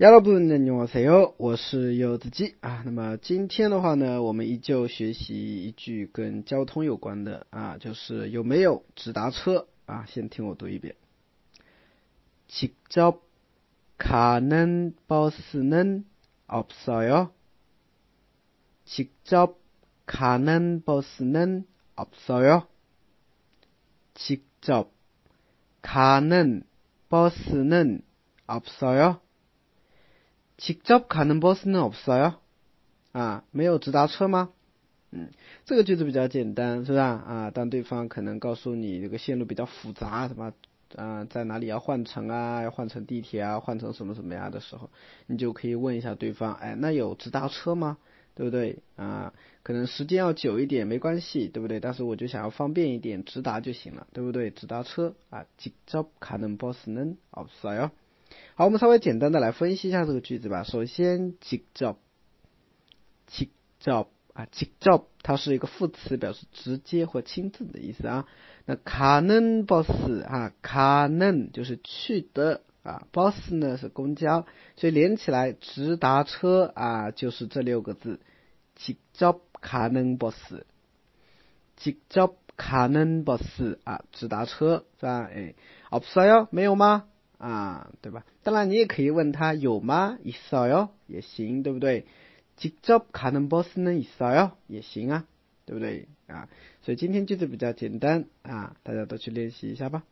여러분 안녕하세요. 我是柚子鸡啊。那么今天的话呢，我们依旧学习一句跟交通有关的啊，就是有没有直达车啊？先听我读一遍。직접 가는 버스는 없어요. 직접 가는 버스는 없어요. 직접 가는 버스는 없어요. 직접 가는 버스는 없어요. 啊，没有直达车吗？嗯，这个句子比较简单，是吧？啊，当对方可能告诉你这个线路比较复杂，什么啊，在哪里要换乘啊？要换乘地铁啊？换成什么什么呀的时候，你就可以问一下对方，哎，那有直达车吗？对不对？啊，可能时间要久一点没关系，对不对？但是我就想要方便一点，直达就行了，对不对？直达车啊，직접가는버스는없어 요。 好，我们稍微简单的来分析一下这个句子吧。首先，직접 직접啊，직접它是一个副词，表示直接或亲自的意思啊。那가는버스啊，가는就是去的啊，버스呢是公交，所以连起来直达车啊，就是这六个字，직접가는버 스， 직접가는버스啊，直达车是吧？哎，없어 요， 没有吗？ 啊，对吧？当然你也可以问他有吗？있어 요， 也行，对不对？직접가는버스는있어 요， 也行啊。对不对啊？所以今天句子比较简单啊，大家都去练习一下吧。